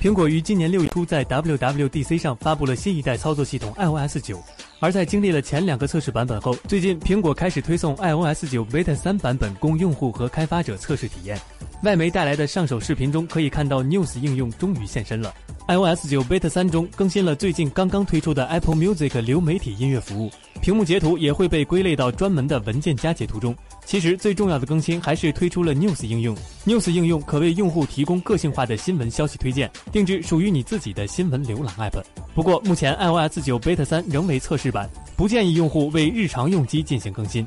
苹果于今年六月初在 WWDC 上发布了新一代操作系统 iOS 九，而在经历了前两个测试版本后，最近苹果开始推送 iOS 九 Beta 三版本供用户和开发者测试体验。外媒带来的上手视频中可以看到 News 应用终于现身了。iOS 九 Beta 三中更新了最近刚刚推出的 Apple Music 流媒体音乐服务，屏幕截图也会被归类到专门的文件夹截图中。其实最重要的更新还是推出了 News 应用。News 应用可为用户提供个性化的新闻消息推荐，定制属于你自己的新闻浏览 App。不过，目前 iOS 九 Beta 三仍为测试版，不建议用户为日常用机进行更新。